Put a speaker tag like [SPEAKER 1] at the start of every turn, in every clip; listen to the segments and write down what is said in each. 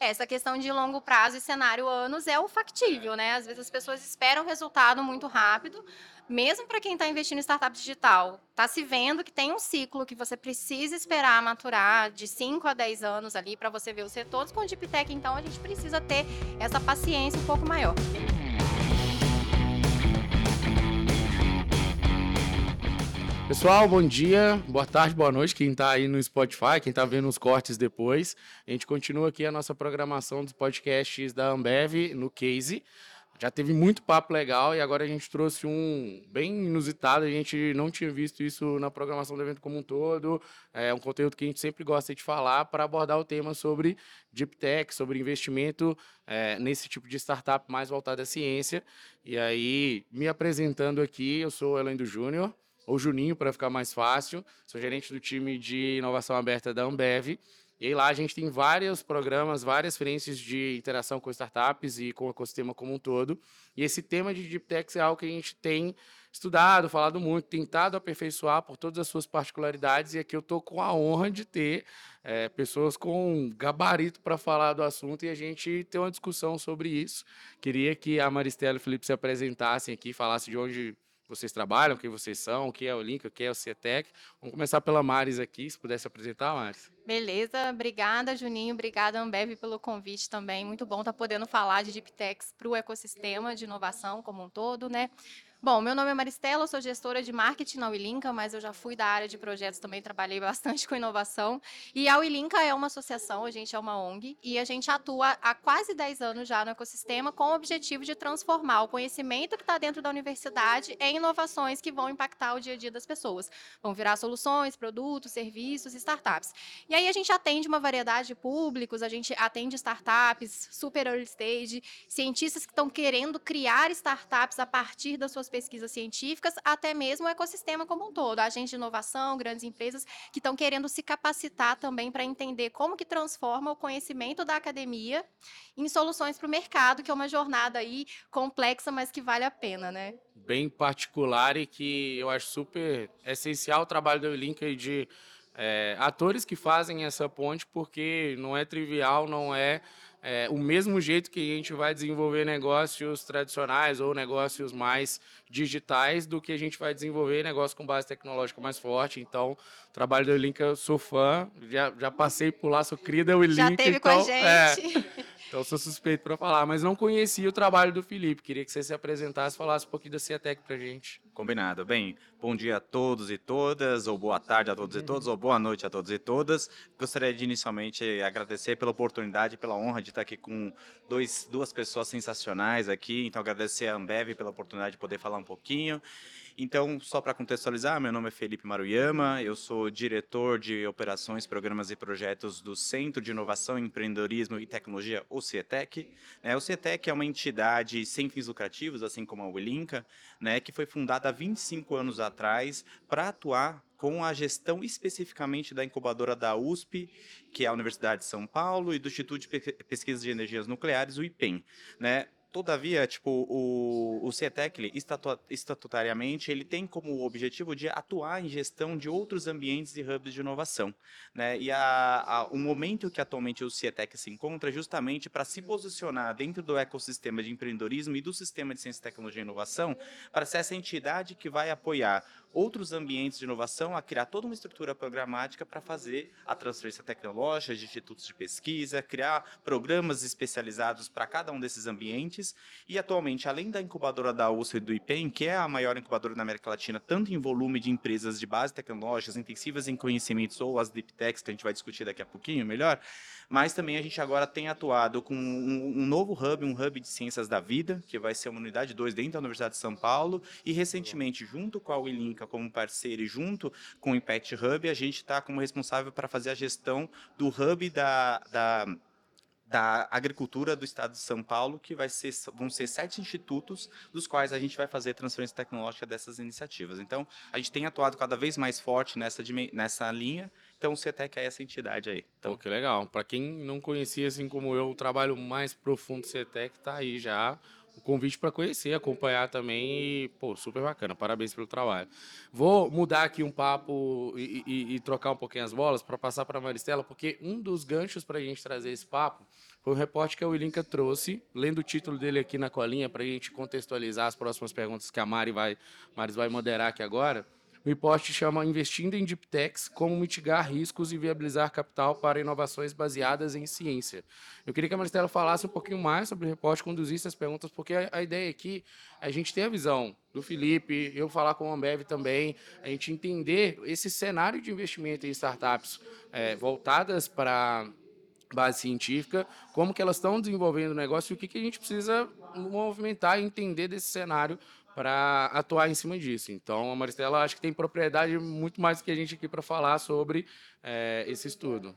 [SPEAKER 1] Essa questão de longo prazo e cenário anos é o factível, né? Às vezes as pessoas esperam resultado muito rápido, mesmo para quem está investindo em startup digital, está se vendo que tem um ciclo que você precisa esperar maturar de 5 a 10 anos ali para você ver os retornos. Com o Deep Tech, então, a gente precisa ter essa paciência um pouco maior.
[SPEAKER 2] Pessoal, bom dia, boa tarde, boa noite. Quem está aí no Spotify, quem está vendo os cortes depois. A gente continua aqui a nossa programação dos podcasts da Ambev no Case. Já teve muito papo legal e agora a gente trouxe um bem inusitado. A gente não tinha visto isso na programação do evento como um todo. É um conteúdo que a gente sempre gosta de falar para abordar o tema sobre Deep Tech, sobre investimento é, nesse tipo de startup mais voltada à ciência. E aí, me apresentando aqui, eu sou o Elendo Júnior, ou Juninho para ficar mais fácil. Sou gerente do time de inovação aberta da Ambev. E aí lá a gente tem vários programas, várias frentes de interação com startups e com o ecossistema como um todo. E esse tema de Deep Tech é algo que a gente tem estudado, falado muito, tentado aperfeiçoar por todas as suas particularidades. E aqui eu estou com a honra de ter é, pessoas com gabarito para falar do assunto e a gente ter uma discussão sobre isso. Queria que a Maristela e o Felipe se apresentassem aqui, falassem de onde vocês trabalham, quem vocês são, o que é o Link, o que é o CETEC. Vamos começar pela Maris aqui, se pudesse apresentar, Maris.
[SPEAKER 1] Beleza, obrigada Juninho, obrigada Ambev pelo convite também. Muito bom estar podendo falar de Deep Techs para o ecossistema de inovação como um todo, né? Bom, meu nome é Maristela, sou gestora de marketing na Wilinka, mas eu já fui da área de projetos também, trabalhei bastante com inovação. E a Wilinka é uma associação, a gente é uma ONG, e a gente atua há quase 10 anos já no ecossistema com o objetivo de transformar o conhecimento que está dentro da universidade em inovações que vão impactar o dia a dia das pessoas. Vão virar soluções, produtos, serviços, startups. E aí a gente atende uma variedade de públicos, a gente atende startups, super early stage, cientistas que estão querendo criar startups a partir das suas pesquisas científicas, até mesmo o ecossistema como um todo, agentes de inovação, grandes empresas que estão querendo se capacitar também para entender como que transforma o conhecimento da academia em soluções para o mercado, que é uma jornada aí complexa, mas que vale a pena, né?
[SPEAKER 2] Bem particular e que eu acho super essencial o trabalho do Link de é, atores que fazem essa ponte, porque não é trivial, não é é, o mesmo jeito que a gente vai desenvolver negócios tradicionais ou negócios mais digitais do que a gente vai desenvolver negócio com base tecnológica mais forte. Então, o trabalho do Link eu sou fã, já, já passei por lá, sou crida o Link.
[SPEAKER 1] Já teve
[SPEAKER 2] então,
[SPEAKER 1] com a é, gente.
[SPEAKER 2] É, então, sou suspeito para falar, mas não conhecia o trabalho do Felipe. Queria que você se apresentasse e falasse um pouquinho da Ciatec para gente.
[SPEAKER 3] Combinado. Bem, bom dia a todos e todas, ou boa tarde a todos e todas, ou boa noite a todos e todas. Gostaria de inicialmente agradecer pela oportunidade, pela honra de estar aqui com dois, duas pessoas sensacionais aqui. Então, agradecer a Ambev pela oportunidade de poder falar um pouquinho. Então, só para contextualizar, meu nome é Felipe Maruyama, eu sou diretor de operações, programas e projetos do Centro de Inovação, Empreendedorismo e Tecnologia, o CIETEC. É, o CIETEC é uma entidade sem fins lucrativos, assim como a Wilinka, né, que foi fundada há 25 anos atrás para atuar com a gestão especificamente da incubadora da USP, que é a Universidade de São Paulo, e do Instituto de Pesquisa de Energias Nucleares, o IPEM. Né? Todavia, tipo, o, o CETEC, estatu, estatutariamente, ele tem como objetivo de atuar em gestão de outros ambientes e hubs de inovação. Né? E a, a, o momento que atualmente o CIETEC se encontra é justamente para se posicionar dentro do ecossistema de empreendedorismo e do sistema de ciência, tecnologia e inovação, para ser essa entidade que vai apoiar outros ambientes de inovação a criar toda uma estrutura programática para fazer a transferência tecnológica de institutos de pesquisa, criar programas especializados para cada um desses ambientes. E atualmente, além da incubadora da USP e do IPEM, que é a maior incubadora da América Latina, tanto em volume de empresas de base tecnológicas, intensivas em conhecimentos ou as deep techs, que a gente vai discutir daqui a pouquinho melhor, mas também a gente agora tem atuado com um, um novo hub, um hub de ciências da vida, que vai ser uma unidade 2 dentro da Universidade de São Paulo, e recentemente, junto com a Como parceiro e junto com o Impact Hub, a gente está como responsável para fazer a gestão do hub da, da da agricultura do estado de São Paulo, que vai ser, vão ser sete institutos, dos quais a gente vai fazer transferência tecnológica dessas iniciativas. Então, a gente tem atuado cada vez mais forte nessa, nessa linha então o CETEC é essa entidade aí. Então,
[SPEAKER 2] Pô, que legal. Para quem não conhecia, assim como eu, o trabalho mais profundo do CETEC está aí já. O convite para conhecer, acompanhar também e, pô, super bacana. Parabéns pelo trabalho. Vou mudar aqui um papo e, e, e trocar um pouquinho as bolas para passar para a Maristela, porque um dos ganchos para a gente trazer esse papo Foi um reporte que a Wilinka trouxe, lendo o título dele aqui na colinha para a gente contextualizar as próximas perguntas que a Mari vai, Mari vai moderar aqui agora. O reporte chama Investindo em Deep Techs, como mitigar riscos e viabilizar capital para inovações baseadas em ciência. Eu queria que a Maristela falasse um pouquinho mais sobre o reporte, conduzisse as perguntas, porque a, a ideia aqui é a gente ter a visão do Felipe, eu falar com o Ambev também, a gente entender esse cenário de investimento em startups é, voltadas para base científica, como que elas estão desenvolvendo o negócio e o que, que a gente precisa movimentar e entender desse cenário para atuar em cima disso. Então, a Maristela acho que tem propriedade muito mais do que a gente aqui para falar sobre é, esse estudo.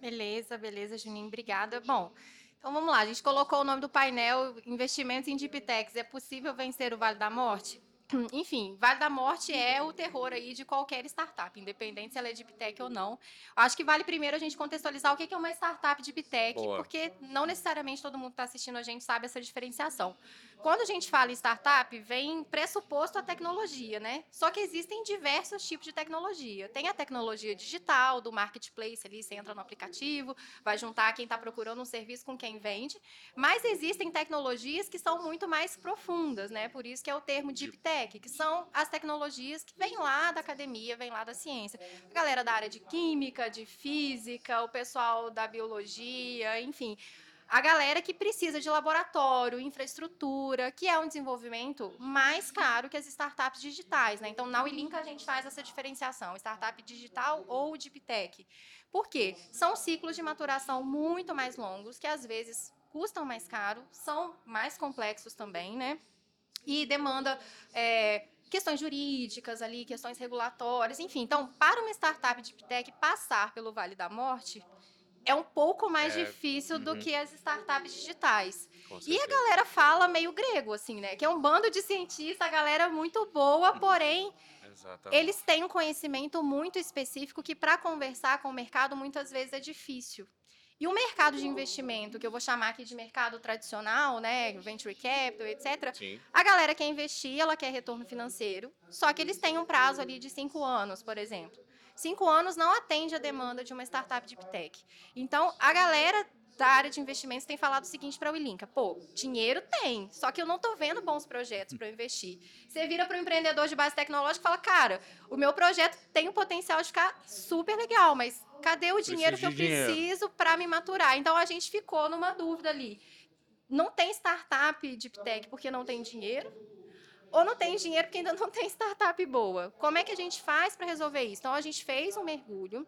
[SPEAKER 1] Beleza, beleza, Juninho, obrigada. Bom, então vamos lá, a gente colocou o nome do painel Investimentos em Deep Techs. É possível vencer o Vale da Morte? enfim, Vale da Morte é o terror aí de qualquer startup, independente se ela é deep tech ou não. Acho que vale primeiro a gente contextualizar o que é uma startup tech, Boa. porque não necessariamente todo mundo que está assistindo a gente sabe essa diferenciação. Quando a gente fala em startup, vem pressuposto a tecnologia, né? Só que existem diversos tipos de tecnologia. Tem a tecnologia digital, do marketplace ali, você entra no aplicativo, vai juntar quem está procurando um serviço com quem vende. Mas existem tecnologias que são muito mais profundas, né? Por isso que é o termo deep tech, que são as tecnologias que vêm lá da academia, vêm lá da ciência. A galera da área de química, de física, o pessoal da biologia, enfim a galera que precisa de laboratório, infraestrutura, que é um desenvolvimento mais caro que as startups digitais. Né? Então, na Willink a gente faz essa diferenciação, startup digital ou deep tech. Por quê? São ciclos de maturação muito mais longos, que às vezes custam mais caro, são mais complexos também, né? E demanda é, questões jurídicas ali, questões regulatórias, enfim. Então, para uma startup deep tech passar pelo Vale da Morte, é um pouco mais é, difícil uhum. do que as startups digitais. E a galera fala meio grego, assim, né? Que é um bando de cientistas, a galera muito boa, uhum. porém. Eles têm um conhecimento muito específico que, para conversar com o mercado, muitas vezes é difícil. E o mercado de investimento, que eu vou chamar aqui de mercado tradicional, né, venture capital, etc. Sim. A galera quer investir, ela quer retorno financeiro, só que eles têm um prazo ali de cinco anos, por exemplo. Cinco anos não atende a demanda de uma startup de tech. Então, a galera da área de investimentos tem falado o seguinte para o Ilinka: pô, dinheiro tem, só que eu não estou vendo bons projetos para investir. Você vira para o empreendedor de base tecnológica e fala: cara, o meu projeto tem o potencial de ficar super legal, mas cadê o dinheiro que eu preciso para me maturar? Então a gente ficou numa dúvida ali. Não tem startup de tech porque não tem dinheiro? ou não tem dinheiro porque ainda não tem startup boa. Como é que a gente faz para resolver isso? Então, a gente fez um mergulho,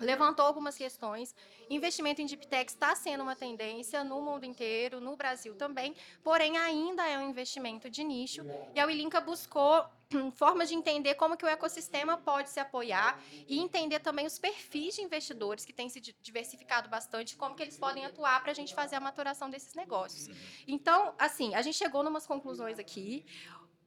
[SPEAKER 1] levantou algumas questões. Investimento em deep tech está sendo uma tendência no mundo inteiro, no Brasil também, porém ainda é um investimento de nicho. E a Wilinka buscou formas de entender como que o ecossistema pode se apoiar e entender também os perfis de investidores que têm se diversificado bastante, como que eles podem atuar para a gente fazer a maturação desses negócios. Então, assim, a gente chegou em umas conclusões aqui.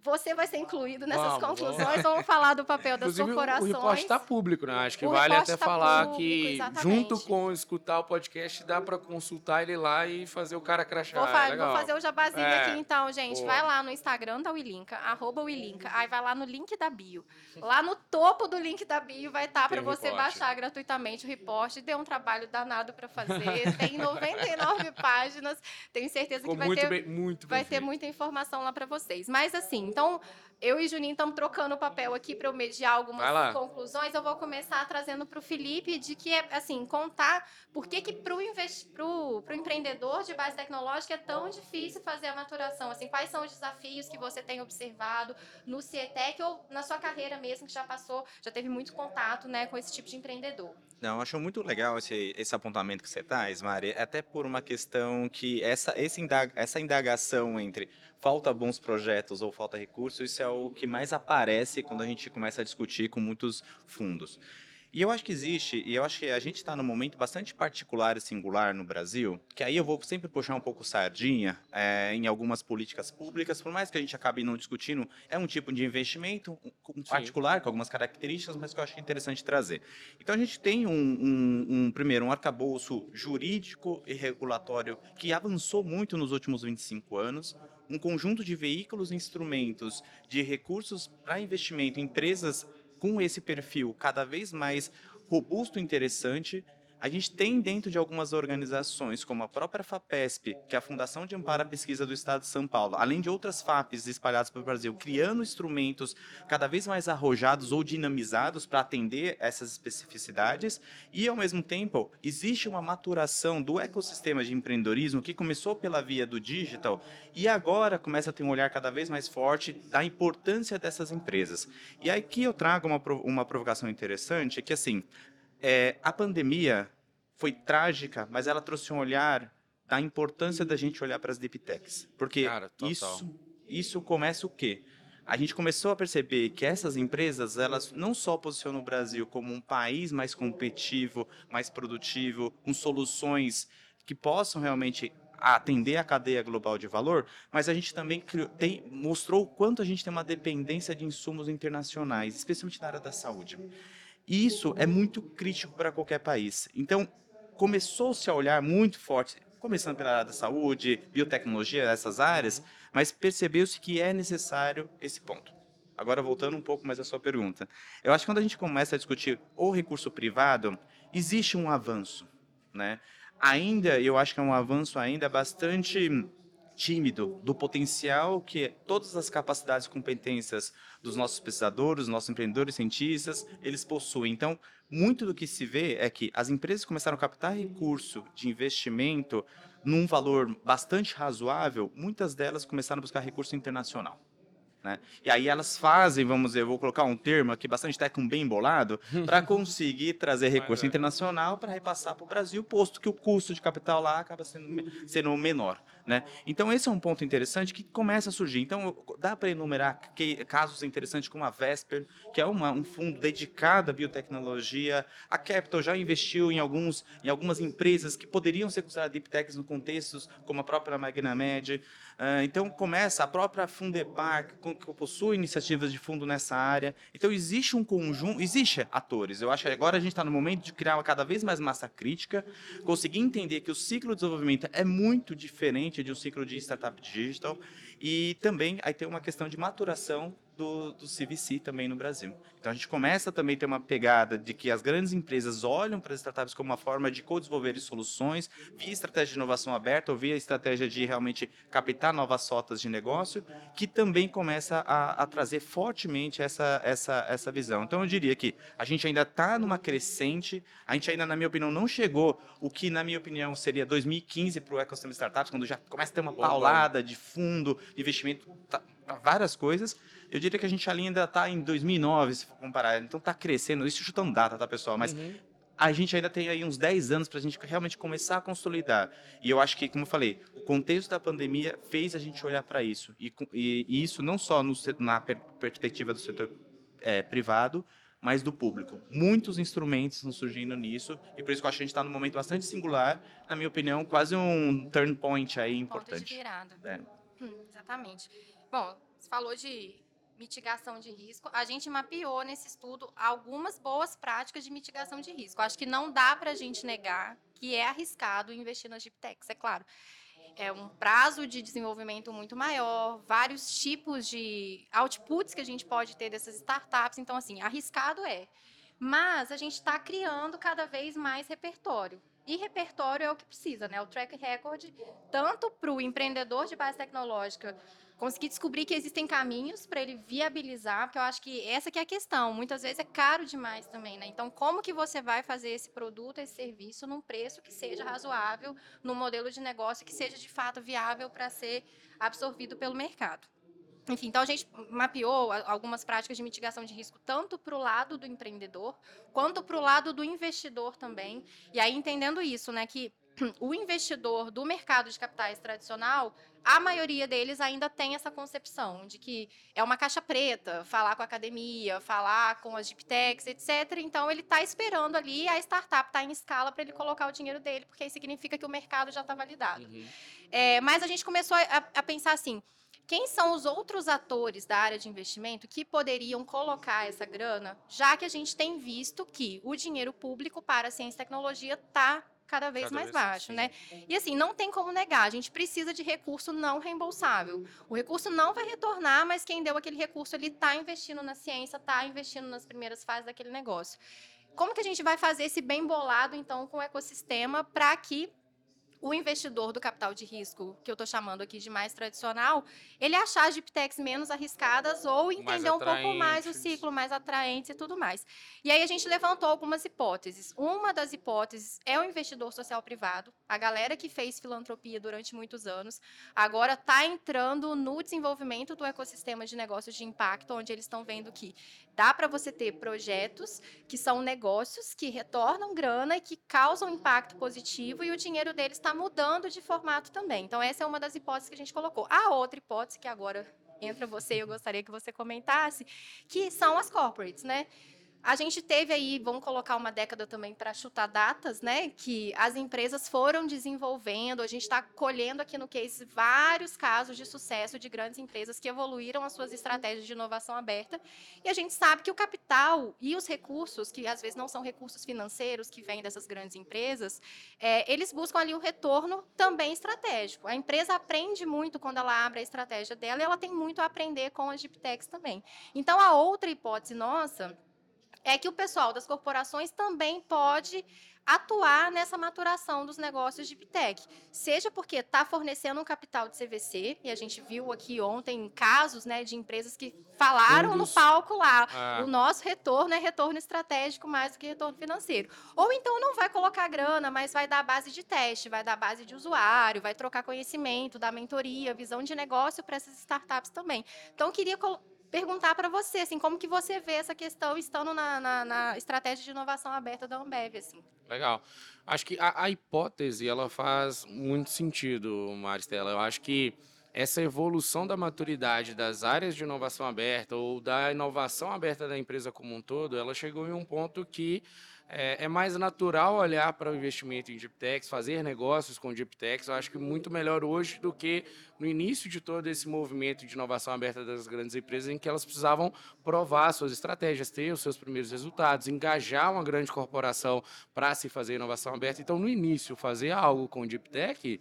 [SPEAKER 1] Você vai ser incluído nessas vamos, conclusões. Vamos. vamos. falar do papel das Inclusive, corporações.
[SPEAKER 2] O reporte está público, né? Acho que o vale até tá falar público, que, exatamente. junto com escutar o podcast, dá para consultar ele lá e fazer o cara crachar.
[SPEAKER 1] Vou, fa é vou fazer o jabazinho é. aqui então, gente. Vai lá no Instagram da Willinka, arroba Willinka. Aí vai lá no link da bio. Lá no topo do link da bio vai estar tá para você baixar gratuitamente o reporte. Deu um trabalho danado para fazer. Tem 99 páginas. Tenho certeza Ficou que vai ter,
[SPEAKER 2] bem,
[SPEAKER 1] vai ter muita informação lá para vocês. Mas assim, então, eu e Juninho estamos trocando o papel aqui para eu mediar algumas conclusões. Eu vou começar trazendo para o Felipe de que, é, assim, contar por que, que para o empreendedor de base tecnológica é tão difícil fazer a maturação. Assim, quais são os desafios que você tem observado no CIETEC ou na sua carreira mesmo, que já passou, já teve muito contato né, com esse tipo de empreendedor?
[SPEAKER 3] Não, acho muito legal esse, esse apontamento que você traz, Mari, até por uma questão que essa, esse indag, essa indagação entre falta bons projetos ou falta recursos, isso é o que mais aparece quando a gente começa a discutir com muitos fundos. E eu acho que existe, e eu acho que a gente está num momento bastante particular e singular no Brasil, que aí eu vou sempre puxar um pouco sardinha é, em algumas políticas públicas, por mais que a gente acabe não discutindo, é um tipo de investimento um particular, com algumas características, mas que eu acho interessante trazer. Então a gente tem um, um, um, primeiro, um arcabouço jurídico e regulatório que avançou muito nos últimos 25 anos, um conjunto de veículos e instrumentos de recursos para investimento em empresas com esse perfil cada vez mais robusto e interessante, A gente tem dentro de algumas organizações, como a própria FAPESP, que é a Fundação de Amparo à Pesquisa do Estado de São Paulo, além de outras FAPs espalhadas pelo Brasil, criando instrumentos cada vez mais arrojados ou dinamizados para atender essas especificidades, e ao mesmo tempo existe uma maturação do ecossistema de empreendedorismo que começou pela via do digital e agora começa a ter um olhar cada vez mais forte da importância dessas empresas. E aqui eu trago uma, uma provocação interessante, que assim, é, a pandemia foi trágica, mas ela trouxe um olhar da importância da gente olhar para as deep techs. Porque Cara, isso, isso começa o quê? A gente começou a perceber que essas empresas, elas não só posicionam o Brasil como um país mais competitivo, mais produtivo, com soluções que possam realmente atender a cadeia global de valor, mas a gente também tem, mostrou o quanto a gente tem uma dependência de insumos internacionais, especialmente na área da saúde. E isso é muito crítico para qualquer país. Então, começou-se a olhar muito forte, começando pela área da saúde, biotecnologia, essas áreas, mas percebeu-se que é necessário esse ponto. Agora, voltando um pouco mais à sua pergunta. Eu acho que quando a gente começa a discutir o recurso privado, existe um avanço, né? Ainda, eu acho que é um avanço ainda bastante tímido do potencial que todas as capacidades e competências dos nossos pesquisadores, dos nossos empreendedores, cientistas, eles possuem. Então, muito do que se vê é que as empresas começaram a captar recurso de investimento num valor bastante razoável, muitas delas começaram a buscar recurso internacional. Né? E aí elas fazem, vamos dizer, vou colocar um termo aqui bastante com bem bolado, para conseguir trazer recurso internacional para repassar para o Brasil, posto que o custo de capital lá acaba sendo, sendo menor. Né? Então esse é um ponto interessante que começa a surgir. Então dá para enumerar que, casos interessantes como a Vesper, que é uma, um fundo dedicado à biotecnologia. A Capital já investiu em, alguns, em algumas empresas que poderiam ser consideradas deep techs no contextos como a própria Magnamed. Então começa a própria Fundepar, que possui iniciativas de fundo nessa área. Então existe um conjunto, existe atores. Eu acho que agora a gente está no momento de criar cada vez mais massa crítica, conseguir entender que o ciclo de desenvolvimento é muito diferente de um ciclo de startup digital e também aí tem uma questão de maturação do, do CVC também no Brasil. Então a gente começa também a ter uma pegada de que as grandes empresas olham para as startups como uma forma de co-desenvolver soluções, via estratégia de inovação aberta ou via estratégia de realmente captar novas rotas de negócio, que também começa a, a trazer fortemente essa, essa, essa visão. Então eu diria que a gente ainda está numa crescente, a gente ainda, na minha opinião, não chegou o que, na minha opinião, seria 2015 para o ecossistema de startups, quando já começa a ter uma paulada de fundo, de investimento, tá, várias coisas, eu diria que a gente ainda está em 2009, se for comparar. Então está crescendo, isso chutando data, tá, pessoal? Mas uhum. a gente ainda tem aí uns 10 anos para a gente realmente começar a consolidar. E eu acho que, como eu falei, o contexto da pandemia fez a gente olhar para isso. E, e, e, isso não só no, na perspectiva do setor é, privado, mas do público. Muitos instrumentos estão surgindo nisso, e por isso que eu acho que a gente está num momento bastante singular, na minha opinião, quase um turn point aí importante. Ponto de
[SPEAKER 1] virada. É. Hum, exatamente. Bom, você falou de mitigação de risco, a gente mapeou nesse estudo algumas boas práticas de mitigação de risco. Acho que não dá para a gente negar que é arriscado investir nas techs, é claro. É um prazo de desenvolvimento muito maior, vários tipos de outputs que a gente pode ter dessas startups. Então, assim, arriscado é. Mas a gente está criando cada vez mais repertório. E repertório é o que precisa, né? O track record, tanto para o empreendedor de base tecnológica conseguir descobrir que existem caminhos para ele viabilizar, porque eu acho que essa que é a questão. Muitas vezes é caro demais também, né? Então, como que você vai fazer esse produto, esse serviço num preço que seja razoável, num modelo de negócio que seja de fato viável para ser absorvido pelo mercado? Enfim, então a gente mapeou algumas práticas de mitigação de risco, tanto para o lado do empreendedor, quanto para o lado do investidor também. E aí, entendendo isso, né, que o investidor do mercado de capitais tradicional, a maioria deles ainda tem essa concepção de que é uma caixa preta, falar com a academia, falar com as deep techs, etc. Então ele está esperando ali a startup estar tá em escala para ele colocar o dinheiro dele, porque aí significa que o mercado já está validado. Uhum. É, mas a gente começou a, a pensar assim: quem são os outros atores da área de investimento que poderiam colocar essa grana, já que a gente tem visto que o dinheiro público para a ciência e tecnologia está cada vez cada mais vez baixo, né? E assim, não tem como negar, a gente precisa de recurso não reembolsável. O recurso não vai retornar, mas quem deu aquele recurso, ele está investindo na ciência, está investindo nas primeiras fases daquele negócio. como que a gente vai fazer esse bem bolado, então, com o ecossistema para que o investidor do capital de risco, que eu estou chamando aqui de mais tradicional, ele achar as GPTECs menos arriscadas ou entender um pouco mais o ciclo, mais atraentes e tudo mais. E aí a gente levantou algumas hipóteses. Uma das hipóteses é o investidor social privado, a galera que fez filantropia durante muitos anos, agora está entrando no desenvolvimento do ecossistema de negócios de impacto, onde eles estão vendo que dá para você ter projetos que são negócios que retornam grana e que causam impacto positivo e o dinheiro deles está mudando de formato também. Então, essa é uma das hipóteses que a gente colocou. A outra hipótese, que agora entra você e eu gostaria que você comentasse, que são as corporates, né? A gente teve aí, vamos colocar uma década também para chutar datas, né? Que as empresas foram desenvolvendo, a gente está colhendo aqui no case vários casos de sucesso de grandes empresas que evoluíram as suas estratégias de inovação aberta. E a gente sabe que o capital e os recursos, que às vezes não são recursos financeiros que vêm dessas grandes empresas, é, eles buscam ali um retorno também estratégico. A empresa aprende muito quando ela abre a estratégia dela e ela tem muito a aprender com as deep também. Então, a outra hipótese nossa é que o pessoal das corporações também pode atuar nessa maturação dos negócios de Bitec, seja porque está fornecendo um capital de CVC, e a gente viu aqui ontem casos né, de empresas que falaram no palco lá, ah. o nosso retorno é retorno estratégico mais do que retorno financeiro. Ou então não vai colocar grana, mas vai dar base de teste, vai dar base de usuário, vai trocar conhecimento, dar mentoria, visão de negócio para essas startups também. Então, queria perguntar para você, assim, como que você vê essa questão estando na, na, na, estratégia de inovação aberta da Ambev, assim.
[SPEAKER 2] Legal. Acho que a, a hipótese, ela faz muito sentido, Maristela. Eu acho que essa evolução da maturidade das áreas de inovação aberta ou da inovação aberta da empresa como um todo, ela chegou em um ponto que é, é, mais natural olhar para o investimento em deep techs, fazer negócios com deep techs. Eu acho que muito melhor hoje do que no início de todo esse movimento de inovação aberta das grandes empresas, em que elas precisavam provar suas estratégias, ter os seus primeiros resultados, engajar uma grande corporação para se fazer inovação aberta. Então, no início, fazer algo com deep tech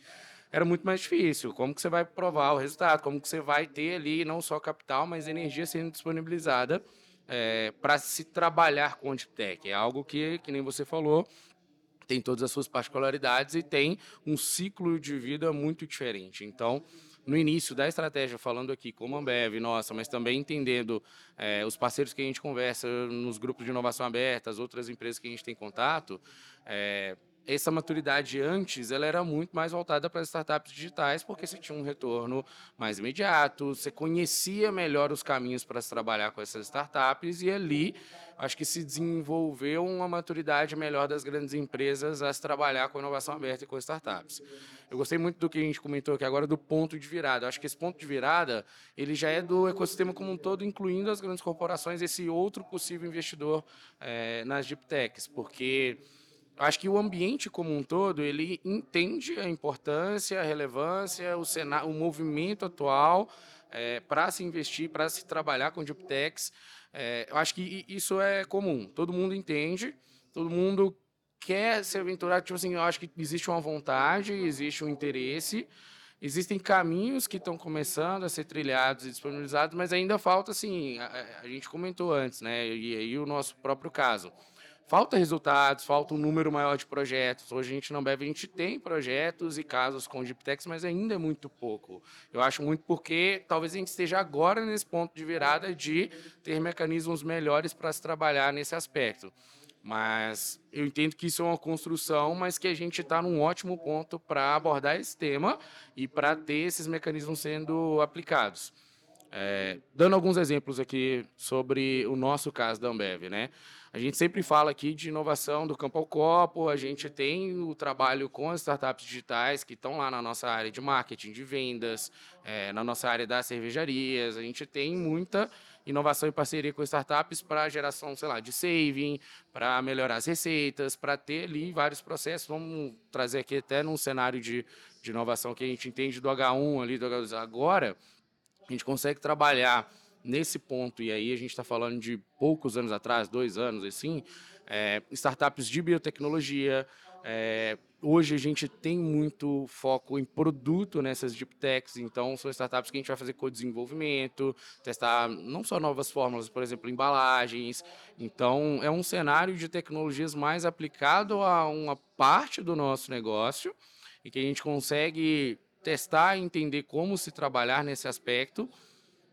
[SPEAKER 2] era muito mais difícil. Como que você vai provar o resultado? Como que você vai ter ali não só capital, mas energia sendo disponibilizada é, para se trabalhar com Antitech. É algo que, que nem você falou, tem todas as suas particularidades e tem um ciclo de vida muito diferente. Então, no início da estratégia, falando aqui como Ambev, nossa, mas também entendendo é, os parceiros que a gente conversa nos grupos de inovação aberta, as outras empresas que a gente tem contato, é, essa maturidade antes ela era muito mais voltada para as startups digitais, porque você tinha um retorno mais imediato, você conhecia melhor os caminhos para se trabalhar com essas startups e ali acho que se desenvolveu uma maturidade melhor das grandes empresas a se trabalhar com inovação aberta e com startups. Eu gostei muito do que a gente comentou aqui agora do ponto de virada. Eu acho que esse ponto de virada ele já é do ecossistema como um todo, incluindo as grandes corporações, esse outro possível investidor é, nas deep techs, porque acho que o ambiente como um todo ele entende a importância, a relevância, o, cenário, o movimento atual é, para se investir, para se trabalhar com deep. É, eu acho que isso é comum. Todo mundo entende, todo mundo quer se aventurar. Tipo assim, eu acho que existe uma vontade, existe um interesse. Existem caminhos que estão começando a ser trilhados e disponibilizados, mas ainda falta, assim, a, a gente comentou antes, né? E aí o nosso próprio caso falta resultados, falta um número maior de projetos. Hoje a gente não bebe, a gente tem projetos e casos com Deeptex, mas ainda é muito pouco. Eu acho muito porque talvez a gente esteja agora nesse ponto de virada de ter mecanismos melhores para se trabalhar nesse aspecto. Mas eu entendo que isso é uma construção, mas que a gente está num ótimo ponto para abordar esse tema e para ter esses mecanismos sendo aplicados. É, dando alguns exemplos aqui sobre o nosso caso da Ambev, né? A gente sempre fala aqui de inovação do campo ao copo, a gente tem o trabalho com as startups digitais que estão lá na nossa área de marketing, de vendas, é, na nossa área das cervejarias, a gente tem muita inovação e parceria com startups para geração, sei lá, de saving, para melhorar as receitas, para ter ali vários processos. Vamos trazer aqui até num cenário de, de inovação que a gente entende do H1 ali, do H2 agora, a gente consegue trabalhar nesse ponto, e aí a gente está falando de poucos anos atrás, dois anos assim, é, startups de biotecnologia, É, hoje a gente tem muito foco em produto nessas deep techs, então são startups que a gente vai fazer co-desenvolvimento, testar não só novas fórmulas, por exemplo, embalagens. Então é um cenário de tecnologias mais aplicado a uma parte do nosso negócio e que a gente consegue testar e entender como se trabalhar nesse aspecto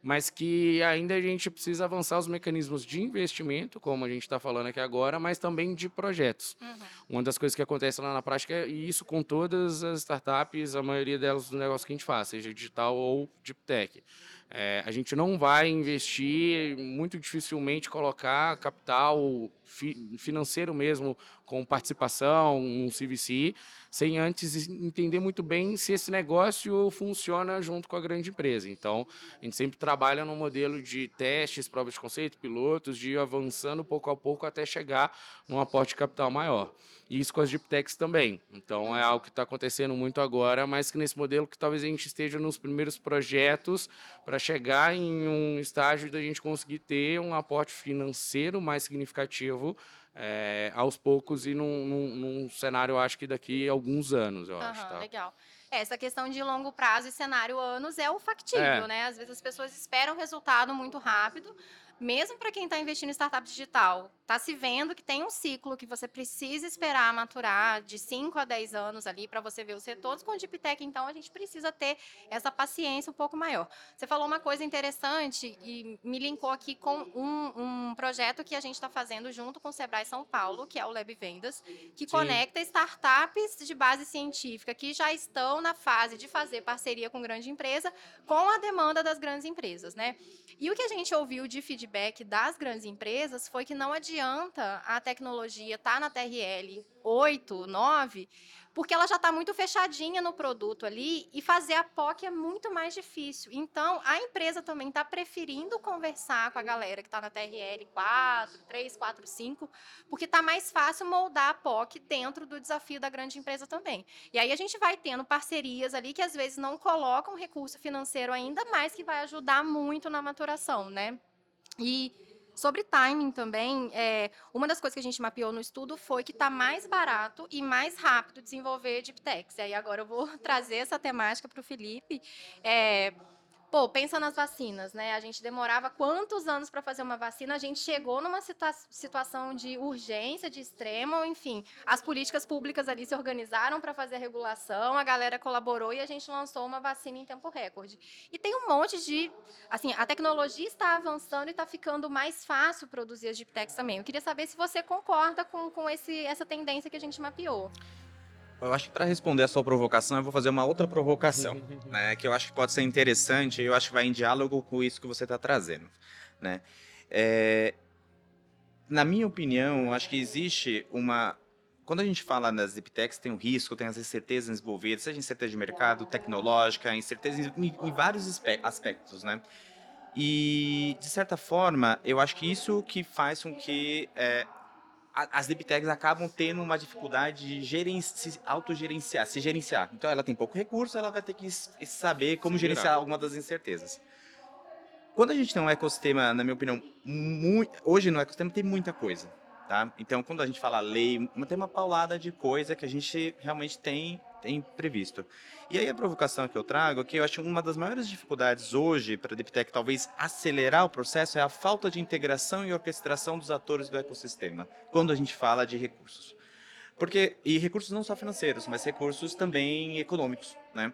[SPEAKER 2] mas que ainda a gente precisa avançar os mecanismos de investimento, como a gente está falando aqui agora, mas também de projetos. Uhum. Uma das coisas que acontece lá na prática, é, e isso com todas as startups, a maioria delas do negócio que a gente faz, seja digital ou deep tech. É, a gente não vai investir, muito dificilmente colocar capital fi financeiro mesmo, com participação, um CVC, sem antes entender muito bem se esse negócio funciona junto com a grande empresa. Então, a gente sempre trabalha no modelo de testes, provas de conceito, pilotos, de ir avançando pouco a pouco até chegar num aporte de capital maior. E isso com as deep também. Então, é algo que está acontecendo muito agora, mas que nesse modelo que talvez a gente esteja nos primeiros projetos para chegar em um estágio da gente conseguir ter um aporte financeiro mais significativo é, aos poucos e num, num, num, cenário, acho que daqui a alguns anos, eu uhum, acho. Tá?
[SPEAKER 1] Legal. É, essa questão de longo prazo e cenário anos é o factível, é. né? Às vezes as pessoas esperam resultado muito rápido, mesmo para quem está investindo em startup digital, está se vendo que tem um ciclo que você precisa esperar maturar de 5 a 10 anos ali para você ver os retornos. Com o Deep Tech, então, a gente precisa ter essa paciência um pouco maior. Você falou uma coisa interessante e me linkou aqui com um, um projeto que a gente está fazendo junto com o Sebrae São Paulo, que é o Lab Vendas, que Sim. conecta startups de base científica que já estão na fase de fazer parceria com grande empresa com a demanda das grandes empresas, né? E o que a gente ouviu de feedback das grandes empresas foi que não adianta a tecnologia estar tá na TRL 8, 9, porque ela já está muito fechadinha no produto ali e fazer a POC é muito mais difícil. Então, a empresa também está preferindo conversar com a galera que está na TRL 4, 3, 4, 5, porque está mais fácil moldar a POC dentro do desafio da grande empresa também. E aí a gente vai tendo parcerias ali que às vezes não colocam recurso financeiro ainda, mas que vai ajudar muito na maturação, né? E Sobre timing também, é, uma das coisas que a gente mapeou no estudo foi que está mais barato e mais rápido desenvolver deep techs. E aí agora eu vou trazer essa temática para o Felipe. É, Pô, pensa nas vacinas, né? A gente demorava quantos anos para fazer uma vacina? A gente chegou numa situa situação de urgência, de extremo, enfim. As políticas públicas ali se organizaram para fazer a regulação, a galera colaborou e a gente lançou uma vacina em tempo recorde. E tem um monte de. Assim, a tecnologia está avançando e está ficando mais fácil produzir as deep também. Eu queria saber se você concorda com, com esse, essa tendência que a gente mapeou.
[SPEAKER 3] Eu acho que para responder a sua provocação, eu vou fazer uma outra provocação, né, que eu acho que pode ser interessante e eu acho que vai em diálogo com isso que você está trazendo. Né? É, na minha opinião, eu acho que existe uma. Quando a gente fala nas deep techs, tem o risco, tem as incertezas envolvidas, seja incerteza de mercado, tecnológica, incerteza em, em vários aspectos, né? E, de certa forma, eu acho que isso que faz com que é, as deep acabam tendo uma dificuldade de gerenci, se autogerenciar, se gerenciar. Então ela tem pouco recurso, ela vai ter que saber como gerenciar alguma das incertezas. Quando a gente tem um ecossistema, na minha opinião, muito, hoje no ecossistema tem muita coisa. Tá? Então, quando a gente fala lei, tem uma paulada de coisa que a gente realmente tem tem previsto. E aí a provocação que eu trago é que eu acho uma das maiores dificuldades hoje para a DeepTech talvez acelerar o processo é a falta de integração e orquestração dos atores do ecossistema, quando a gente fala de recursos. Porque, e recursos não só financeiros, mas recursos também econômicos, né?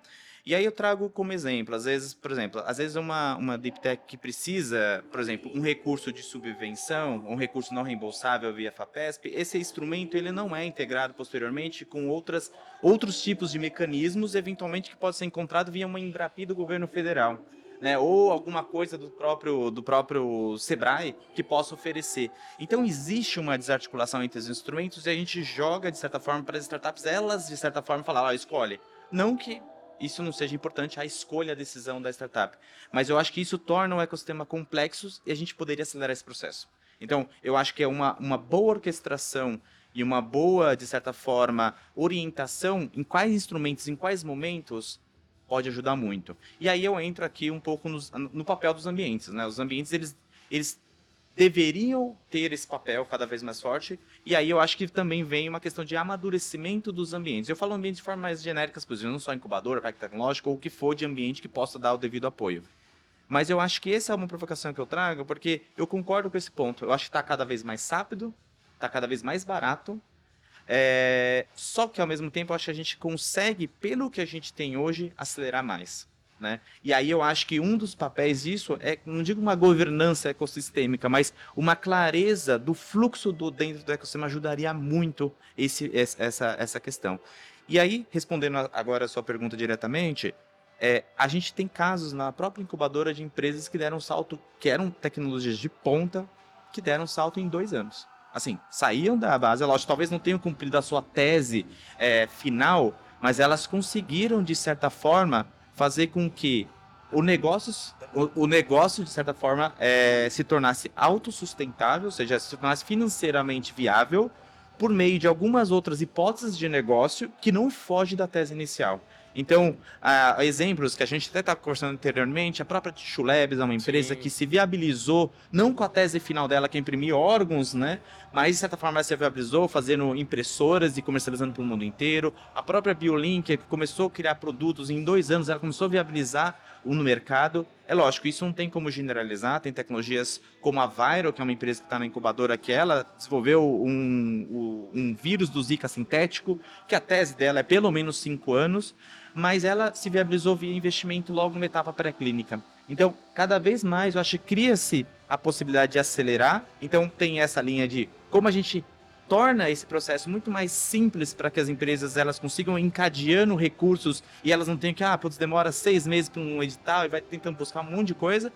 [SPEAKER 3] E aí eu trago como exemplo, às vezes, por exemplo, às vezes uma, uma deep tech que precisa, por exemplo, um recurso de subvenção, um recurso não reembolsável via FAPESP, esse instrumento ele não é integrado posteriormente com outras, outros tipos de mecanismos, eventualmente que pode ser encontrado via uma Embrapi do governo federal. Né, ou alguma coisa do próprio, do próprio Sebrae que possa oferecer. Então, existe uma desarticulação entre os instrumentos e a gente joga, de certa forma, para as startups, elas, de certa forma, falar, ó, escolhe. Não que isso não seja importante a escolha, a decisão da startup. Mas eu acho que isso torna o ecossistema complexo e a gente poderia acelerar esse processo. Então, eu acho que é uma, uma boa orquestração e uma boa, de certa forma, orientação em quais instrumentos, em quais momentos pode ajudar muito. E aí eu entro aqui um pouco nos, no papel dos ambientes. Né? Os ambientes, eles, eles deveriam ter esse papel cada vez mais forte. E aí eu acho que também vem uma questão de amadurecimento dos ambientes. Eu falo ambiente de forma mais genérica possível, não só incubadora, parque tecnológico ou o que for de ambiente que possa dar o devido apoio. Mas eu acho que essa é uma provocação que eu trago, porque eu concordo com esse ponto. Eu acho que está cada vez mais rápido, está cada vez mais barato. É... Só que ao mesmo tempo eu acho que a gente consegue, pelo que a gente tem hoje, acelerar mais. Né? E aí eu acho que um dos papéis disso é, não digo uma governança ecossistêmica, mas uma clareza do fluxo do dentro do ecossistema ajudaria muito esse, essa, essa questão. E aí, respondendo agora a sua pergunta diretamente, é, a gente tem casos na própria incubadora de empresas que deram salto, que eram tecnologias de ponta, que deram salto em dois anos. Assim, saíam da base, lógico, talvez não tenham cumprido a sua tese é, final, mas elas conseguiram, de certa forma, fazer com que o negócio, o, o negócio de certa forma, é, se tornasse autossustentável, ou seja, se tornasse financeiramente viável, por meio de algumas outras hipóteses de negócio que não foge da tese inicial. Então, uh, exemplos que a gente até estava conversando anteriormente, a própria Tissue Labs é uma empresa Sim. que se viabilizou, não com a tese final dela, que é imprimir órgãos, né? Mas, de certa forma, ela se viabilizou fazendo impressoras e comercializando para o mundo inteiro. A própria BioLink, que começou a criar produtos em dois anos, ela começou a viabilizar no mercado. É lógico, isso não tem como generalizar, tem tecnologias como a Viral, que é uma empresa que está na incubadora, que ela desenvolveu um, um vírus do Zika sintético, que a tese dela é pelo menos cinco anos, mas ela se viabilizou via investimento logo numa etapa pré-clínica. Então, cada vez mais, eu acho que cria-se a possibilidade de acelerar. Então, tem essa linha de como a gente torna esse processo muito mais simples para que as empresas elas consigam encadeando recursos e elas não tenham que, ah, putz, demora seis meses para um edital e vai tentando buscar um monte de coisa.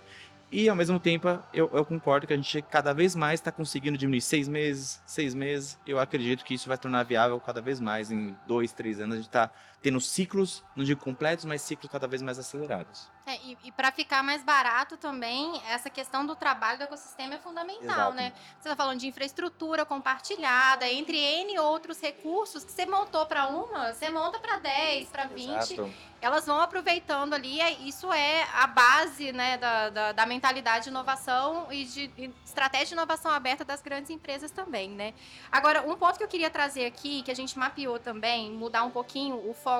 [SPEAKER 3] E ao mesmo tempo, eu, eu concordo que a gente cada vez mais está conseguindo diminuir seis meses, seis meses. Eu acredito que isso vai tornar viável cada vez mais. Em dois, três anos, a gente está tendo ciclos, não digo completos, mas ciclos cada vez mais acelerados.
[SPEAKER 1] É, e, e para ficar mais barato também, essa questão do trabalho do ecossistema é fundamental, Exato. né? Você está falando de infraestrutura compartilhada, entre N outros recursos que você montou para uma, você monta para 10, para 20. Exato. Elas vão aproveitando ali, isso é a base né, da, da, da mentalidade de inovação e de estratégia de inovação aberta das grandes empresas também, né? Agora, um ponto que eu queria trazer aqui, que a gente mapeou também, mudar um pouquinho o foco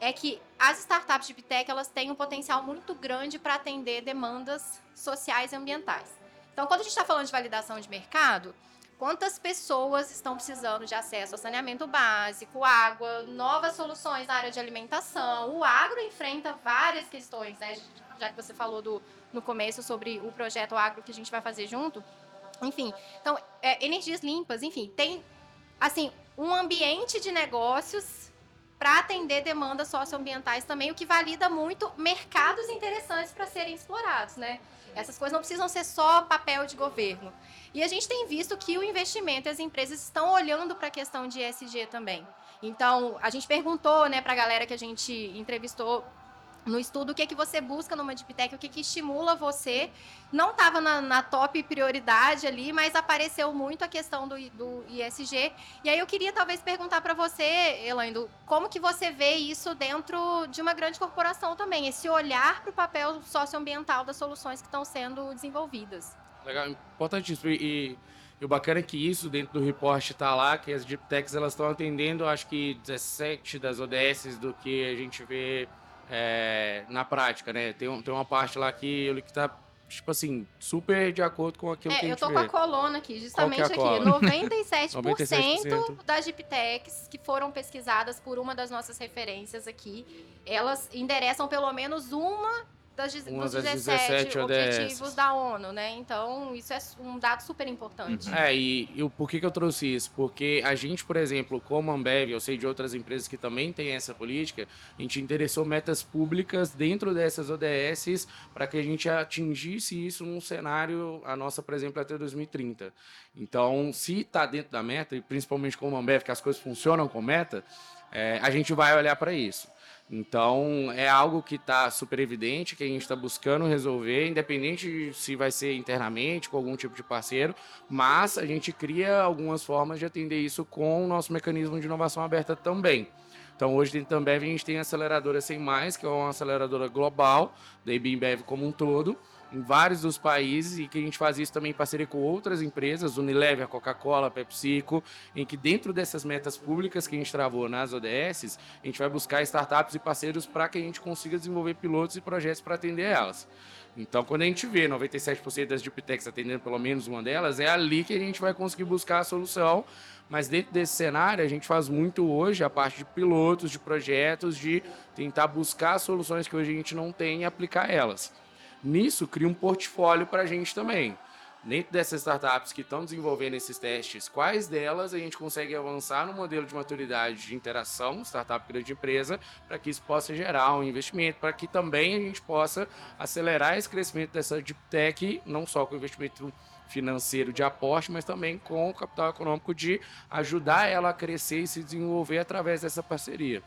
[SPEAKER 1] é que as startups de Bitec elas têm um potencial muito grande para atender demandas sociais e ambientais. Então, quando a gente está falando de validação de mercado, quantas pessoas estão precisando de acesso ao saneamento básico, água, novas soluções na área de alimentação? O agro enfrenta várias questões, né? Já que você falou do, no começo sobre o projeto agro que a gente vai fazer junto. Enfim, então, é, energias limpas, enfim, tem assim um ambiente de negócios para atender demandas socioambientais também, o que valida muito mercados interessantes para serem explorados, né? Essas coisas não precisam ser só papel de governo. E a gente tem visto que o investimento e as empresas estão olhando para a questão de ESG também. Então, a gente perguntou né, para a galera que a gente entrevistou no estudo o que é que você busca numa Deep Tech, o que, é que estimula você. Não estava na, na, top prioridade ali, mas apareceu muito a questão do, do ISG. E aí eu queria talvez perguntar para você, Elaine, como que você vê isso dentro de uma grande corporação também, esse olhar para o papel socioambiental das soluções que estão sendo desenvolvidas.
[SPEAKER 2] Legal, importantíssimo. E, e o bacana é que isso dentro do report está lá, que as Deep Techs elas estão atendendo, acho que 17 das ODS do que a gente vê é, na prática, né? Tem, tem uma parte lá que ele que tá, tipo assim, super de acordo com aquilo é, que a gente
[SPEAKER 1] eu tô
[SPEAKER 2] vê.
[SPEAKER 1] com a coluna aqui, justamente é aqui. 97%, 97% das Giptechs que foram pesquisadas por uma das nossas referências aqui, elas endereçam pelo menos uma das, dos 17, 17 objetivos da ONU, né? Então, isso é um dado super importante.
[SPEAKER 2] Uhum. É, e, e por que, que eu trouxe isso? Porque a gente, por exemplo, como Ambev, eu sei de outras empresas que também têm essa política, a gente interessou metas públicas dentro dessas ODSs para que a gente atingisse isso num cenário, a nossa, por exemplo, até 2030. Então, se está dentro da meta, e principalmente como Ambev, que as coisas funcionam com meta, é, a gente vai olhar para isso. Então, é algo que está super evidente, que a gente está buscando resolver, independente de se vai ser internamente, com algum tipo de parceiro, mas a gente cria algumas formas de atender isso com o nosso mecanismo de inovação aberta também. Então, hoje dentro a gente tem a aceleradora Sem Mais, que é uma aceleradora global da IBM como um todo, em vários dos países e que a gente faz isso também em parceria com outras empresas, Unilever, Coca-Cola, PepsiCo, em que dentro dessas metas públicas que a gente travou nas ODS, a gente vai buscar startups e parceiros para que a gente consiga desenvolver pilotos e projetos para atender elas. Então, quando a gente vê 97% das Deep atendendo pelo menos uma delas, é ali que a gente vai conseguir buscar a solução. Mas dentro desse cenário, a gente faz muito hoje a parte de pilotos, de projetos, de tentar buscar soluções que hoje a gente não tem e aplicar elas. Nisso, cria um portfólio para a gente também. Dentro dessas startups que estão desenvolvendo esses testes, quais delas a gente consegue avançar no modelo de maturidade de interação, startup grande empresa, para que isso possa gerar um investimento, para que também a gente possa acelerar esse crescimento dessa deep tech, não só com investimento financeiro de aporte, mas também com o capital econômico de ajudar ela a crescer e se desenvolver através dessa parceria.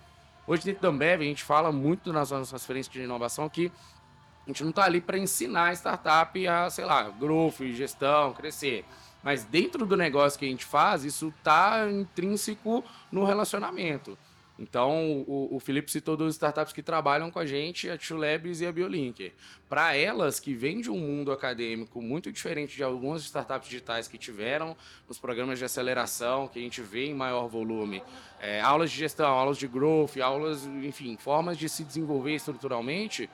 [SPEAKER 2] Hoje dentro da Ambev a gente fala muito nas nossas frentes de inovação que a gente não está ali para ensinar a startup a, sei lá, growth, gestão, crescer. Mas dentro do negócio que a gente faz, isso está intrínseco no relacionamento. Então, o, o Felipe citou duas startups que trabalham com a gente, a TwoLabs e a BioLinker. Para elas, que vêm de um mundo acadêmico muito diferente de algumas startups digitais que tiveram nos programas de aceleração, que a gente vê em maior volume, é, aulas de gestão, aulas de growth, aulas, enfim, formas de se desenvolver estruturalmente,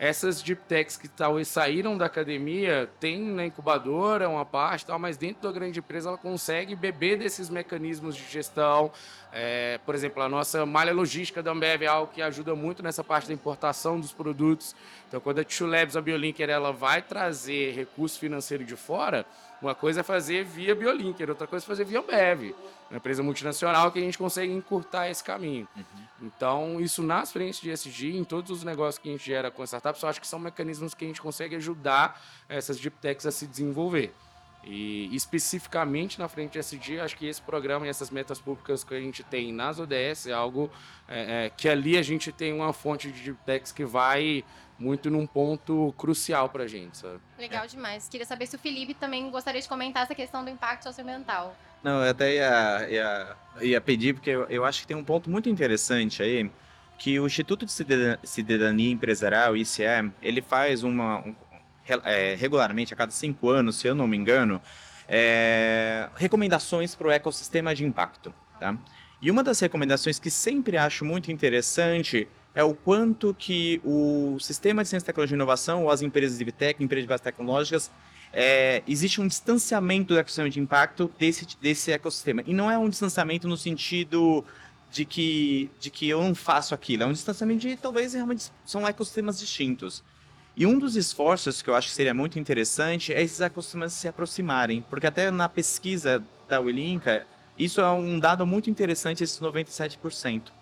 [SPEAKER 2] essas deep techs que talvez saíram da academia tem na incubadora uma parte, tal, mas dentro da grande empresa ela consegue beber desses mecanismos de gestão. É, por exemplo, a nossa malha logística da Ambev é algo que ajuda muito nessa parte da importação dos produtos. Então, quando a Tissue Labs, a Biolinker, ela vai trazer recurso financeiro de fora, uma coisa é fazer via Biolinker, outra coisa é fazer via Ambev, uma empresa multinacional que a gente consegue encurtar esse caminho. Uhum. Então, isso nas frentes de SG, em todos os negócios que a gente gera com startups, eu acho que são mecanismos que a gente consegue ajudar essas deep techs a se desenvolver. E especificamente na frente de SG, acho que esse programa e essas metas públicas que a gente tem nas ODS é algo é, é, que ali a gente tem uma fonte de deep techs que vai muito num ponto crucial para a gente, sabe?
[SPEAKER 1] Legal demais. Queria saber se o Felipe também gostaria de comentar essa questão do impacto socioambiental.
[SPEAKER 3] Não, eu até ia, ia, ia pedir, porque eu, eu acho que tem um ponto muito interessante aí, que o Instituto de Cidadania Empresarial, ICE, ele faz uma, um, é, regularmente, a cada cinco anos, se eu não me engano, é, recomendações para o ecossistema de impacto. Tá? E uma das recomendações que sempre acho muito interessante é o quanto que o sistema de ciência, tecnologia e inovação, ou as empresas de tech, empresas de base tecnológicas, é, existe um distanciamento do ecossistema de impacto desse, desse ecossistema. E não é um distanciamento no sentido de que, de que eu não faço aquilo, é um distanciamento de talvez realmente são ecossistemas distintos. E um dos esforços que eu acho que seria muito interessante é esses ecossistemas se aproximarem, porque até na pesquisa da Willinka, isso é um dado muito interessante, esses 97%.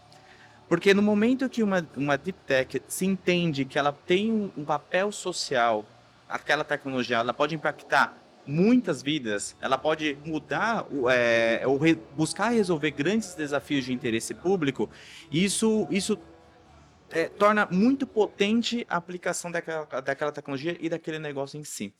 [SPEAKER 3] Porque no momento que uma, uma deep tech se entende que ela tem um, um papel social, aquela tecnologia ela pode impactar muitas vidas, ela pode mudar, é, ou re, buscar resolver grandes desafios de interesse público, isso, isso é, torna muito potente a aplicação daquela, daquela tecnologia e daquele negócio em si.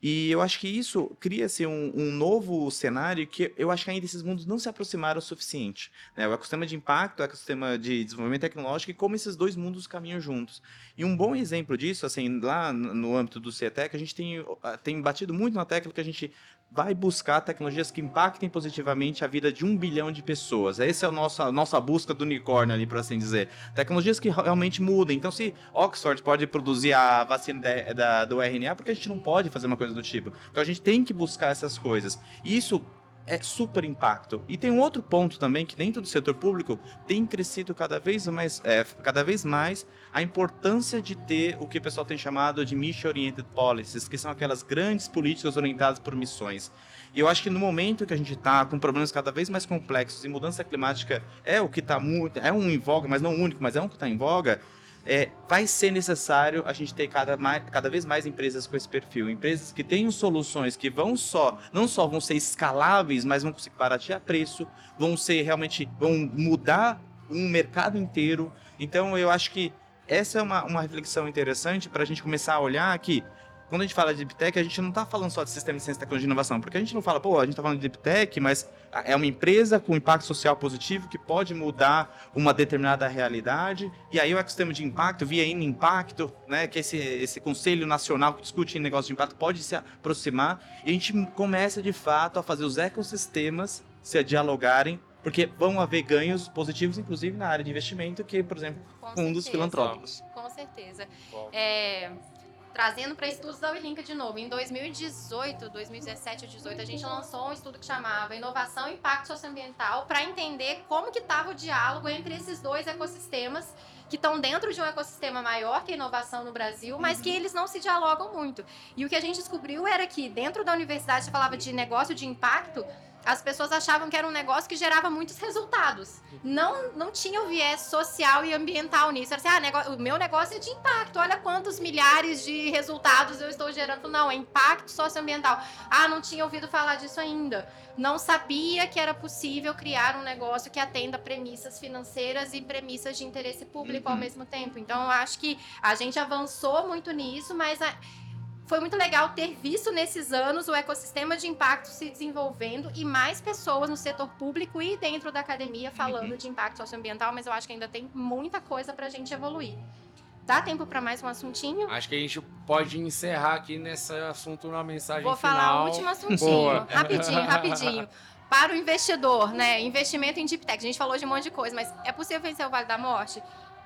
[SPEAKER 3] E eu acho que isso cria-se um, um, novo cenário que eu acho que ainda esses mundos não se aproximaram o suficiente. Né? O ecossistema de impacto, o ecossistema de desenvolvimento tecnológico e como esses dois mundos caminham juntos. E um bom exemplo disso, assim, lá no âmbito do CETEC, a gente tem, tem batido muito na tecla que a gente vai buscar tecnologias que impactem positivamente a vida de um bilhão de pessoas. Essa é a nossa, a nossa busca do unicórnio ali, por assim dizer. Tecnologias que realmente mudem. Então, se Oxford pode produzir a vacina da, da, do RNA, porque a gente não pode fazer uma coisa do tipo? Então, a gente tem que buscar essas coisas. Isso é super impacto. E tem um outro ponto também que dentro do setor público tem crescido cada vez mais, é, cada vez mais a importância de ter o que o pessoal tem chamado de mission oriented policies, que são aquelas grandes políticas orientadas por missões. E eu acho que no momento que a gente está com problemas cada vez mais complexos e mudança climática é o que está muito, é um em voga, mas não único, mas é um que está em voga é, vai ser necessário a gente ter cada, mais, cada vez mais empresas com esse perfil. Empresas que tenham soluções que vão só, não só vão ser escaláveis, mas vão conseguir baratear preço, vão ser realmente, vão mudar um mercado inteiro. Então eu acho que essa é uma, uma reflexão interessante para a gente começar a olhar que quando a gente fala de Deep Tech, a gente não está falando só de sistema de ciência, tecnologia e inovação, porque a gente não fala, pô, a gente está falando de Deep Tech, mas é uma empresa com impacto social positivo que pode mudar uma determinada realidade, e aí o ecossistema de impacto, via in Impacto, né, que esse, esse conselho nacional que discute negócio de impacto pode se aproximar, e a gente começa de fato a fazer os ecossistemas se dialogarem porque vão haver ganhos positivos, inclusive na área de investimento, que, por exemplo,
[SPEAKER 1] Com
[SPEAKER 3] fundos
[SPEAKER 1] certeza.
[SPEAKER 3] filantrópicos.
[SPEAKER 1] Com certeza. É, trazendo para estudos da Ulinca de novo, em 2018, 2017 ou 2018, a gente lançou um estudo que chamava Inovação e Impacto Socioambiental para entender como que estava o diálogo entre esses dois ecossistemas que estão dentro de um ecossistema maior que a inovação no Brasil, mas que eles não se dialogam muito. E o que a gente descobriu era que dentro da universidade se falava de negócio de impacto, as pessoas achavam que era um negócio que gerava muitos resultados. Não, não tinha o viés social e ambiental nisso. Era assim, ah, negócio, o meu negócio é de impacto. Olha quantos milhares de resultados eu estou gerando. Não, é impacto socioambiental. Ah, não tinha ouvido falar disso ainda. Não sabia que era possível criar um negócio que atenda premissas financeiras e premissas de interesse público ao
[SPEAKER 3] Uhum.
[SPEAKER 1] mesmo tempo. Então, eu acho que a gente avançou muito nisso, mas a- foi muito legal ter visto nesses anos o ecossistema de impacto se desenvolvendo e mais pessoas no setor público e dentro da academia falando de impacto socioambiental, mas eu acho que ainda tem muita coisa pra gente evoluir. Dá tempo pra mais um assuntinho?
[SPEAKER 2] Acho que a gente pode encerrar aqui nesse assunto numa mensagem
[SPEAKER 1] Vou
[SPEAKER 2] final.
[SPEAKER 1] falar o último assuntinho,
[SPEAKER 2] Boa.
[SPEAKER 1] rapidinho, rapidinho. Para o investidor, né? Investimento em deep tech. A gente falou de um monte de coisa, mas é possível vencer o Vale da Morte?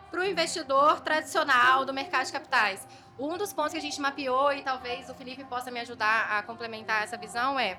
[SPEAKER 1] Para o investidor tradicional do mercado de capitais. Um dos pontos que a gente mapeou, e talvez o Felipe possa me ajudar a complementar essa visão, é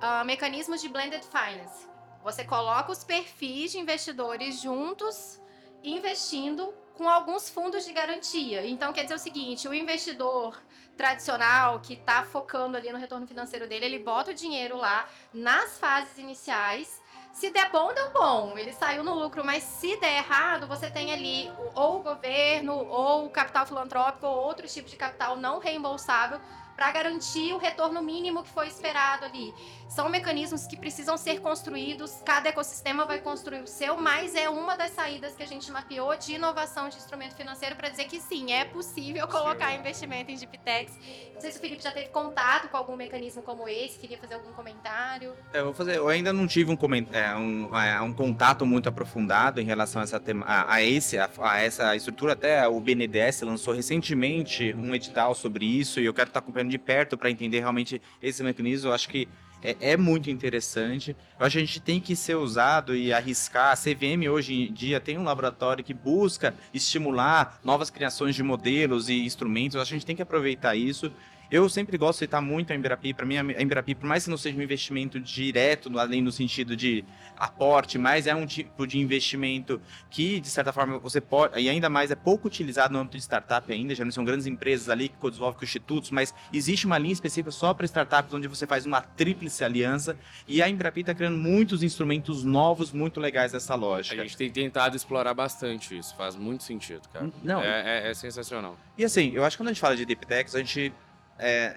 [SPEAKER 1] ah, mecanismos de blended finance. Você coloca os perfis de investidores juntos, investindo com alguns fundos de garantia. Então, quer dizer o seguinte: o investidor tradicional que está focando ali no retorno financeiro dele, ele bota o dinheiro lá nas fases iniciais. Se der bom, deu bom. Ele saiu no lucro, mas se der errado, você tem ali ou o governo, ou o capital filantrópico, ou outro tipo de capital não reembolsável para garantir o retorno mínimo que foi esperado ali. São mecanismos que precisam ser construídos, cada ecossistema vai construir o seu, mas é uma das saídas que a gente mapeou de inovação de instrumento financeiro para dizer que sim, é possível colocar investimento em DeepTechs. Não sei se o Felipe já teve contato com algum mecanismo como esse, queria fazer algum comentário.
[SPEAKER 3] É, Eu vou fazer. Eu ainda não tive um, coment- é, um, é, um contato muito aprofundado em relação a essa, tema, a, a esse, a, a essa estrutura. Até o BNDES lançou recentemente um edital sobre isso e eu quero estar acompanhando de perto para entender realmente esse mecanismo. Eu acho que é, é muito interessante. Eu acho que a gente tem que ser usado e arriscar. A CVM hoje em dia tem um laboratório que busca estimular novas criações de modelos e instrumentos. Eu acho que a gente tem que aproveitar isso. Eu sempre gosto de citar muito a Embrapi. Para mim, a Embrapi, por mais que não seja um investimento direto, além no sentido de aporte, mas é um tipo de investimento que, de certa forma, você pode. E ainda mais é pouco utilizado no âmbito de startup ainda. Já não são grandes empresas ali que desenvolvem com institutos, mas existe uma linha específica só para startups, onde você faz uma tríplice aliança. E a Embrapi está criando muitos instrumentos novos, muito legais nessa
[SPEAKER 2] A
[SPEAKER 3] lógica.
[SPEAKER 2] gente tem tentado explorar bastante isso. Faz muito sentido, cara.
[SPEAKER 3] Não,
[SPEAKER 2] É, é- é sensacional.
[SPEAKER 3] E assim, eu acho que quando a gente fala de deep techs, a gente é,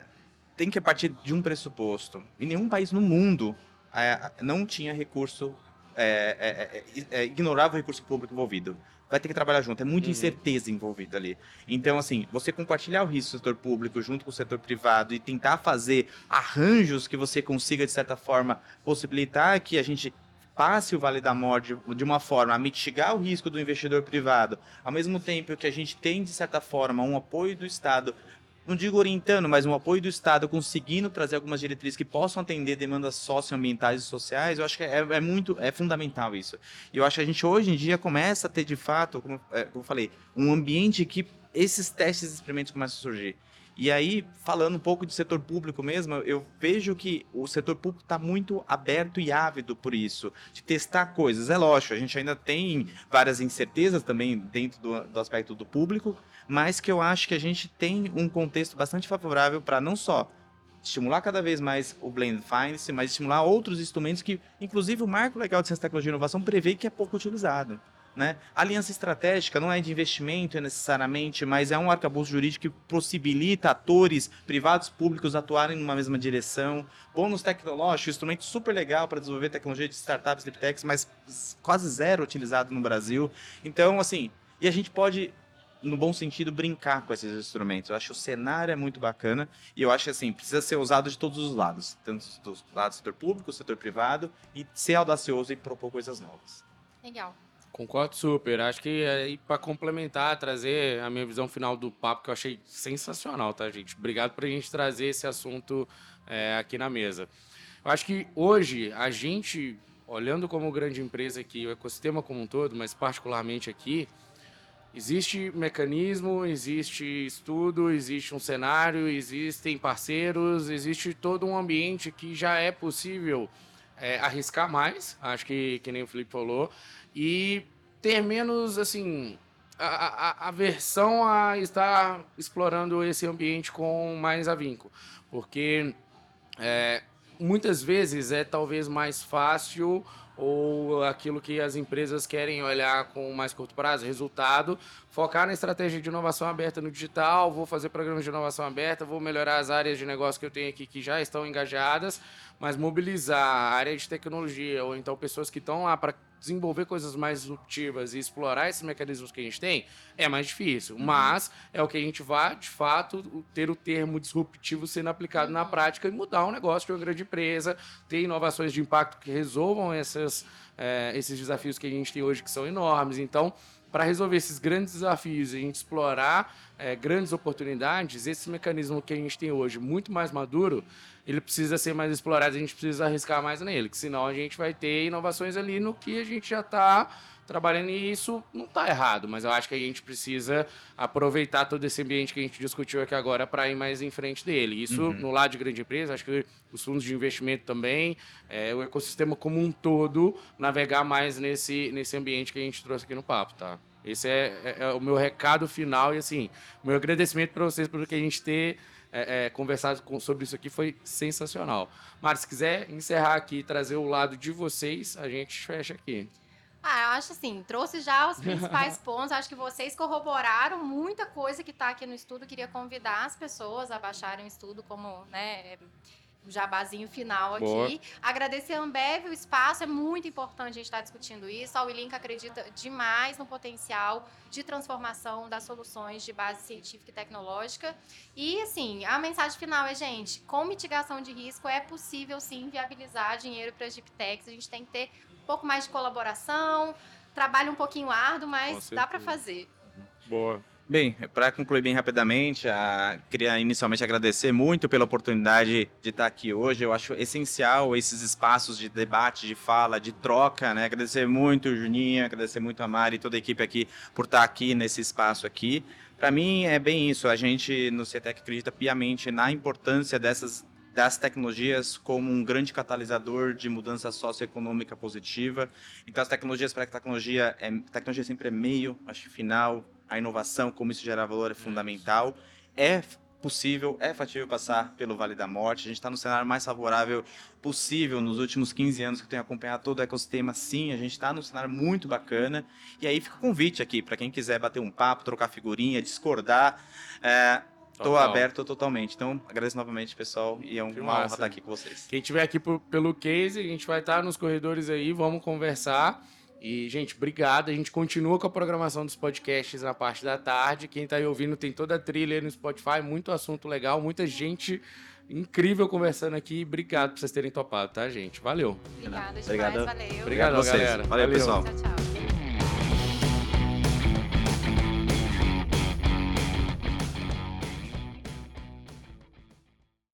[SPEAKER 3] tem que partir de um pressuposto. Em nenhum país no mundo é, não tinha recurso, é, é, é, é, ignorava o recurso público envolvido. Vai ter que trabalhar junto, é muita
[SPEAKER 2] Uhum.
[SPEAKER 3] incerteza envolvida ali. Então, assim, você compartilhar o risco do setor público junto com o setor privado e tentar fazer arranjos que você consiga, de certa forma, possibilitar que a gente passe o Vale da Morte de uma forma a mitigar o risco do investidor privado, ao mesmo tempo que a gente tem, de certa forma, um apoio do Estado, não digo orientando, mas um apoio do Estado conseguindo trazer algumas diretrizes que possam atender demandas socioambientais e sociais, eu acho que é, é muito, é fundamental isso. E eu acho que a gente hoje em dia começa a ter, de fato, como, é, como eu falei, um ambiente que esses testes e experimentos começam a surgir. E aí, falando um pouco de setor público mesmo, eu vejo que o setor público está muito aberto e ávido por isso, de testar coisas. É lógico, a gente ainda tem várias incertezas também dentro do, do aspecto do público, mas que eu acho que a gente tem um contexto bastante favorável para não só estimular cada vez mais o Blend Finance, mas estimular outros instrumentos que, inclusive, o Marco Legal de Ciência, Tecnologia e Inovação prevê que é pouco utilizado. Né? Aliança estratégica não é de investimento necessariamente, mas é um arcabouço jurídico que possibilita atores privados públicos atuarem numa mesma direção. Bônus tecnológico, instrumento super legal para desenvolver tecnologia de startups, deep techs, mas quase zero utilizado no Brasil. Então, assim, e a gente pode no bom sentido, brincar com esses instrumentos. Eu acho o cenário é muito bacana e eu acho que assim, precisa ser usado de todos os lados, tanto do lado do setor público, setor privado, e ser audacioso e propor coisas novas.
[SPEAKER 1] Legal.
[SPEAKER 2] Concordo super. Acho que aí para complementar, trazer a minha visão final do papo, que eu achei sensacional, tá, gente? Obrigado por a gente trazer esse assunto é, aqui na mesa. Eu acho que hoje a gente, olhando como grande empresa aqui, o ecossistema como um todo, mas particularmente aqui, existe mecanismo, existe estudo, existe um cenário, existem parceiros, existe todo um ambiente que já é possível é, arriscar mais, acho que, que nem o Felipe falou, e ter menos, assim, a, a, a versão a estar explorando esse ambiente com mais avinco. Porque é, muitas vezes é talvez mais fácil ou aquilo que as empresas querem olhar com mais curto prazo, resultado, focar na estratégia de inovação aberta no digital, vou fazer programas de inovação aberta, vou melhorar as áreas de negócio que eu tenho aqui que já estão engajadas, mas mobilizar a área de tecnologia ou então pessoas que estão lá para desenvolver coisas mais disruptivas e explorar esses mecanismos que a gente tem é mais difícil. Uhum. Mas é o que a gente vai, de fato, ter o termo disruptivo sendo aplicado uhum. na prática e mudar um negócio de uma grande empresa, ter inovações de impacto que resolvam essas, é, esses desafios que a gente tem hoje, que são enormes. Então, para resolver esses grandes desafios e a gente explorar é, grandes oportunidades, esse mecanismo que a gente tem hoje, muito mais maduro, ele precisa ser mais explorado, a gente precisa arriscar mais nele, que senão a gente vai ter inovações ali no que a gente já está trabalhando e isso não está errado, mas eu acho que a gente precisa aproveitar todo esse ambiente que a gente discutiu aqui agora para ir mais em frente dele. Isso uhum. no lado de grande empresa, acho que os fundos de investimento também, é, o ecossistema como um todo, navegar mais nesse, nesse ambiente que a gente trouxe aqui no papo, tá? Esse é, é, é o meu recado final e assim, meu agradecimento para vocês por que a gente ter é, é, conversado com, sobre isso aqui foi sensacional. Mas se quiser encerrar aqui, trazer o lado de vocês, a gente fecha aqui.
[SPEAKER 1] Ah, eu acho assim, trouxe já os principais pontos. Acho que vocês corroboraram muita coisa que está aqui no estudo. Queria convidar as pessoas a baixarem o estudo como, né, jabazinho final aqui. Boa. Agradecer a Ambev, o espaço, é muito importante a gente estar discutindo isso. A Willink acredita demais no potencial de transformação das soluções de base científica e tecnológica. E, assim, a mensagem final é, gente, com mitigação de risco é possível, sim, viabilizar dinheiro para as deep techs. A gente tem que ter um pouco mais de colaboração, trabalho um pouquinho árduo, mas dá para fazer.
[SPEAKER 2] Boa.
[SPEAKER 3] Bem, para concluir bem rapidamente, a, queria inicialmente agradecer muito pela oportunidade de estar aqui hoje. Eu acho essencial esses espaços de debate, de fala, de troca, né? Agradecer muito o Juninho, agradecer muito a Mari e toda a equipe aqui por estar aqui nesse espaço aqui. Para mim é bem isso, a gente no CETEC acredita piamente na importância dessas das tecnologias como um grande catalisador de mudança socioeconômica positiva. Então, as tecnologias, para que tecnologia, é, tecnologia sempre é meio, acho final, a inovação, como isso gera valor, é fundamental. É possível, é factível passar pelo Vale da Morte. A gente está no cenário mais favorável possível nos últimos 15 anos que eu tenho acompanhado todo o ecossistema. Sim, a gente está num cenário muito bacana. E aí fica o convite aqui para quem quiser bater um papo, trocar figurinha, discordar. É, Estou aberto totalmente. Então, agradeço novamente, pessoal, e é uma honra estar aqui com vocês.
[SPEAKER 2] Quem estiver aqui por, pelo case, a gente vai estar nos corredores aí, vamos conversar. E, gente, obrigado. A gente continua com a programação dos podcasts na parte da tarde. Quem está aí ouvindo tem toda a trilha aí no Spotify, muito assunto legal, muita gente incrível conversando aqui. Obrigado por vocês terem topado, tá, gente? Valeu.
[SPEAKER 1] Obrigada demais, Obrigado. valeu.
[SPEAKER 3] Obrigado, galera. Valeu, valeu, pessoal. Tchau, tchau.